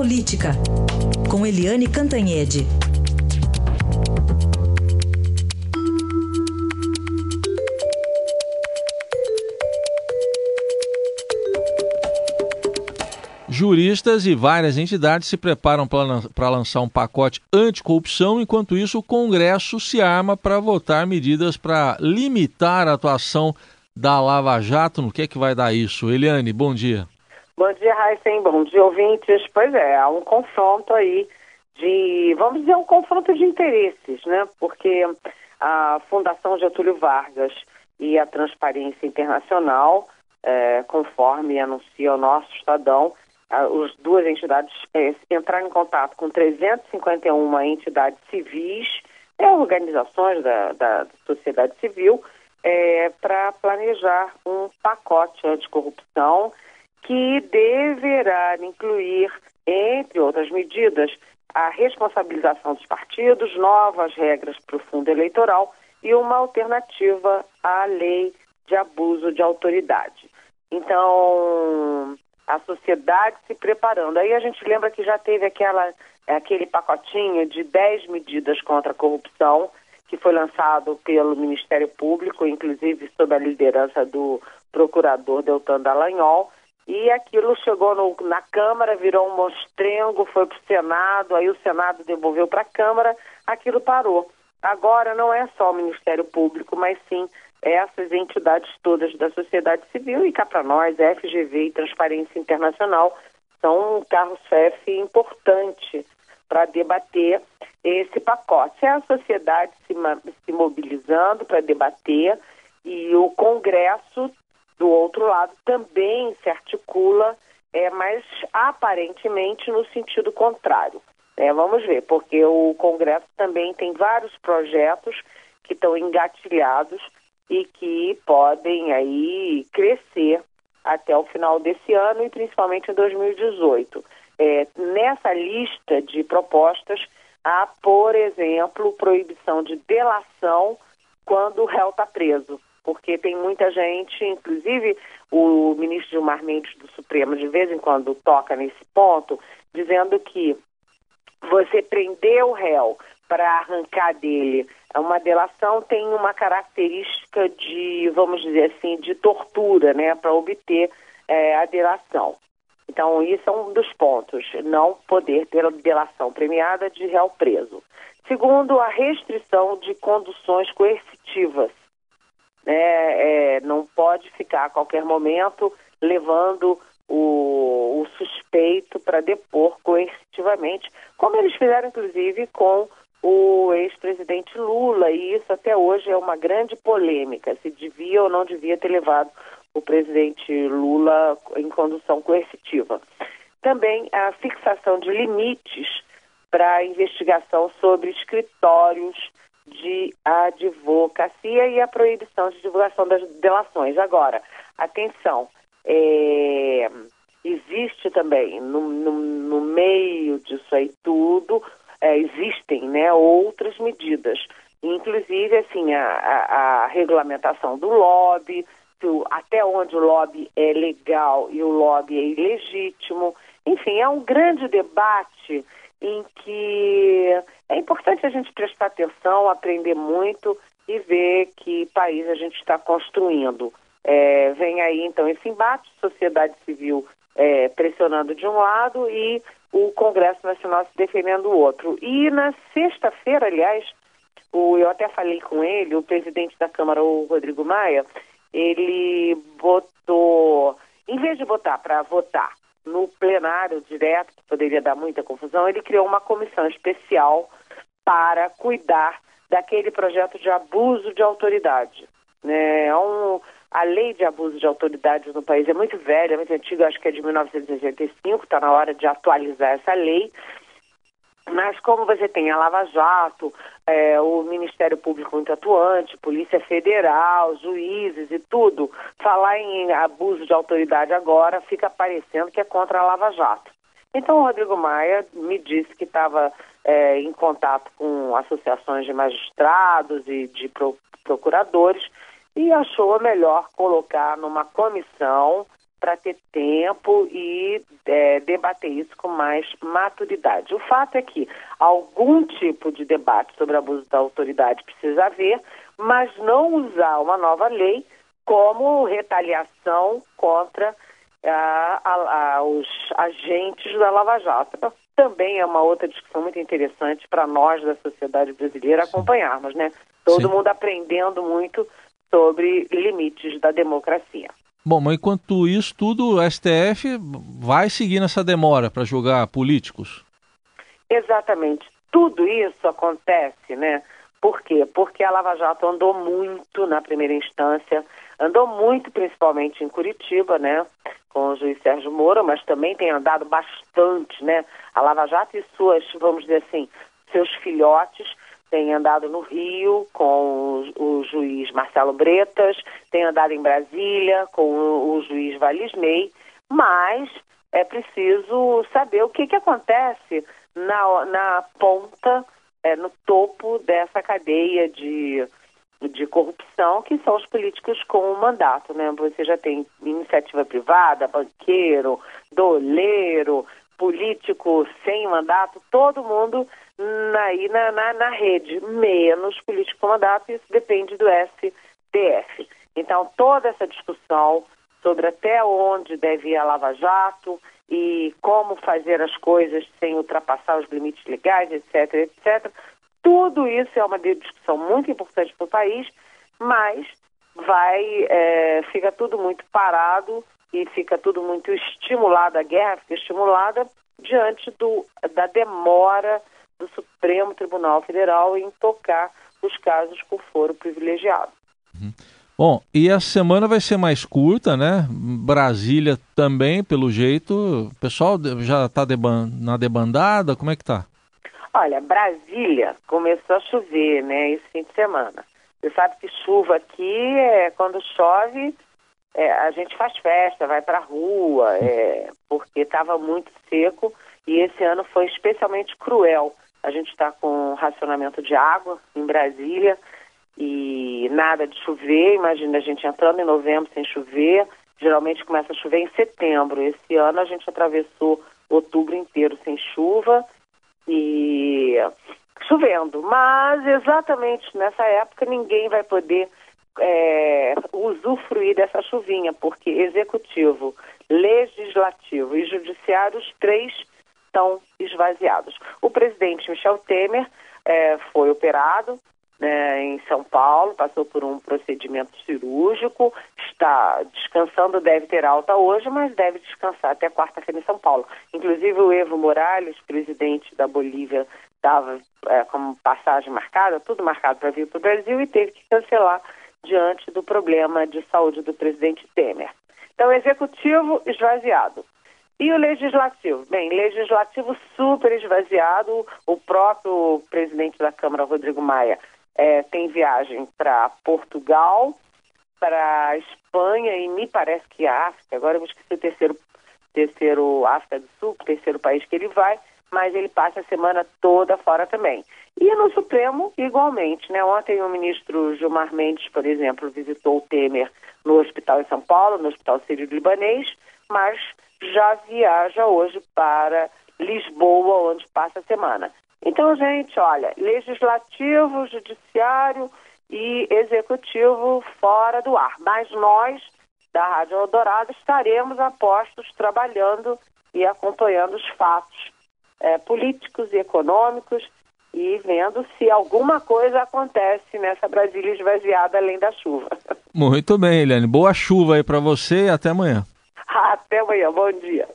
Política, com Eliane Cantanhede. Juristas e várias entidades se preparam para lançar um pacote anticorrupção, enquanto isso o Congresso se arma para votar medidas para limitar a atuação da Lava Jato. No que é que vai dar isso? Eliane, bom dia. Bom dia, Raíssen. Bom dia, ouvintes. Pois é, há um confronto aí de, vamos dizer, um confronto de interesses, né? Porque a Fundação Getúlio Vargas e a Transparência Internacional, é, conforme anuncia o nosso Estadão, as duas entidades é, entraram em contato com 351 entidades civis, é, organizações da, da sociedade civil, é, para planejar um pacote anticorrupção que deverá incluir, entre outras medidas, a responsabilização dos partidos, novas regras para o fundo eleitoral e uma alternativa à lei de abuso de autoridade. Então, a sociedade se preparando. Aí a gente lembra que já teve aquela, aquele pacotinho de 10 medidas contra a corrupção, que foi lançado pelo Ministério Público, inclusive sob a liderança do procurador Deltan Dallagnol, e aquilo chegou no, na Câmara, virou um monstrengo, foi para o Senado, aí o Senado devolveu para a Câmara, aquilo parou. Agora não é só o Ministério Público, mas sim essas entidades todas da sociedade civil e cá para nós, FGV e Transparência Internacional, são um carro-chefe importante para debater esse pacote. É a sociedade se, se mobilizando para debater e o Congresso, do outro lado, também se articula, é, mas aparentemente no sentido contrário. É, vamos ver, porque o Congresso também tem vários projetos que estão engatilhados e que podem aí crescer até o final desse ano e principalmente em 2018. É, nessa lista de propostas há, por exemplo, proibição de delação quando o réu está preso, porque tem muita gente, inclusive o ministro Gilmar Mendes do Supremo de vez em quando toca nesse ponto, dizendo que você prender o réu para arrancar dele uma delação tem uma característica de, vamos dizer assim, de tortura, né, para obter é, a delação. Então, isso é um dos pontos, não poder ter delação premiada de réu preso. Segundo, a restrição de conduções coercitivas. Né, é, não pode ficar a qualquer momento levando o, o suspeito para depor coercitivamente, como eles fizeram, inclusive, com o ex-presidente Lula, e isso até hoje é uma grande polêmica, se devia ou não devia ter levado o presidente Lula em condução coercitiva. Também a fixação de limites para a investigação sobre escritórios de advocacia e a proibição de divulgação das delações. Agora, atenção, é, existe também no, no, no meio disso aí tudo é, existem né, outras medidas, inclusive assim a, a, a regulamentação do lobby, do, até onde o lobby é legal e o lobby é ilegítimo. Enfim, é um grande debate em que é importante a gente prestar atenção, aprender muito e ver que país a gente está construindo. É, vem aí então esse embate, sociedade civil é, pressionando de um lado e o Congresso Nacional se defendendo do outro. E na sexta-feira, aliás, o, eu até falei com ele, o presidente da Câmara, o Rodrigo Maia, ele botou, em vez de botar para votar no plenário direto, que poderia dar muita confusão, ele criou uma comissão especial para cuidar daquele projeto de abuso de autoridade. Né? É um, a lei de abuso de autoridades no país é muito velha, muito antiga, acho que é de 1985, está na hora de atualizar essa lei. Mas como você tem a Lava Jato, é, o Ministério Público muito atuante, Polícia Federal, juízes e tudo, falar em abuso de autoridade agora fica parecendo que é contra a Lava Jato. Então o Rodrigo Maia me disse que estava é, em contato com associações de magistrados e de pro, procuradores e achou melhor colocar numa comissão para ter tempo e é, debater isso com mais maturidade. O fato é que algum tipo de debate sobre abuso da autoridade precisa haver, mas não usar uma nova lei como retaliação contra a, a, a, os agentes da Lava Jato. Também é uma outra discussão muito interessante para nós da sociedade brasileira acompanharmos, né? Todo Sim. mundo aprendendo muito sobre limites da democracia. Bom, mas enquanto isso tudo, o STF vai seguir nessa demora para julgar políticos? Exatamente. Tudo isso acontece, né? Por quê? Porque a Lava Jato andou muito na primeira instância, andou muito principalmente em Curitiba, né? Com o juiz Sérgio Moro, mas também tem andado bastante, né? A Lava Jato e suas, vamos dizer assim, seus filhotes tem andado no Rio com o, juiz Marcelo Bretas, tem andado em Brasília com o, juiz Valisney, mas é preciso saber o que, que acontece na, na ponta, é, no topo dessa cadeia de, de corrupção, que são os políticos com o mandato. Né? Você já tem iniciativa privada, banqueiro, doleiro, político sem mandato, todo mundo aí na, na, na rede, menos político mandato, isso depende do STF. Então, toda essa discussão sobre até onde deve ir a Lava Jato e como fazer as coisas sem ultrapassar os limites legais, etc., etc., tudo isso é uma discussão muito importante para o país, mas vai, é, fica tudo muito parado e fica tudo muito estimulado, a guerra fica estimulada diante do, da demora do Supremo Tribunal Federal em tocar os casos por foro privilegiado. Uhum. Bom, e a semana vai ser mais curta, né? Brasília também, pelo jeito. O pessoal já está na debandada? Como é que tá? Olha, Brasília começou a chover, né, esse fim de semana. Você sabe que chuva aqui, é, quando chove, é, a gente faz festa, vai para a rua, é, porque estava muito seco e esse ano foi especialmente cruel. A gente está com racionamento de água em Brasília e nada de chover. Imagina a gente entrando em novembro sem chover. Geralmente começa a chover em setembro. Esse ano a gente atravessou outubro inteiro sem chuva e chovendo. Mas exatamente nessa época ninguém vai poder é, usufruir dessa chuvinha, porque executivo, legislativo e judiciário, os três estão esvaziados. O presidente Michel Temer é, foi operado né, em São Paulo, passou por um procedimento cirúrgico, está descansando, deve ter alta hoje, mas deve descansar até quarta-feira em São Paulo. Inclusive o Evo Morales, presidente da Bolívia, estava é, como passagem marcada, tudo marcado para vir para o Brasil e teve que cancelar diante do problema de saúde do presidente Temer. Então, executivo esvaziado. E o legislativo? Bem, legislativo super esvaziado. O próprio presidente da Câmara, Rodrigo Maia, é, tem viagem para Portugal, para Espanha e me parece que a África. Agora eu esqueci o terceiro, terceiro África do Sul, terceiro país que ele vai, mas ele passa a semana toda fora também. E no Supremo, igualmente. Né? Ontem o ministro Gilmar Mendes, por exemplo, visitou o Temer no hospital em São Paulo, no Hospital Sírio-Libanês, mas já viaja hoje para Lisboa, onde passa a semana. Então, gente, olha, legislativo, judiciário e executivo fora do ar. Mas nós, da Rádio Eldorado, estaremos apostos trabalhando e acompanhando os fatos é, políticos e econômicos e vendo se alguma coisa acontece nessa Brasília esvaziada além da chuva. Muito bem, Eliane. Boa chuva aí para você e até amanhã. Até amanhã. Bom dia.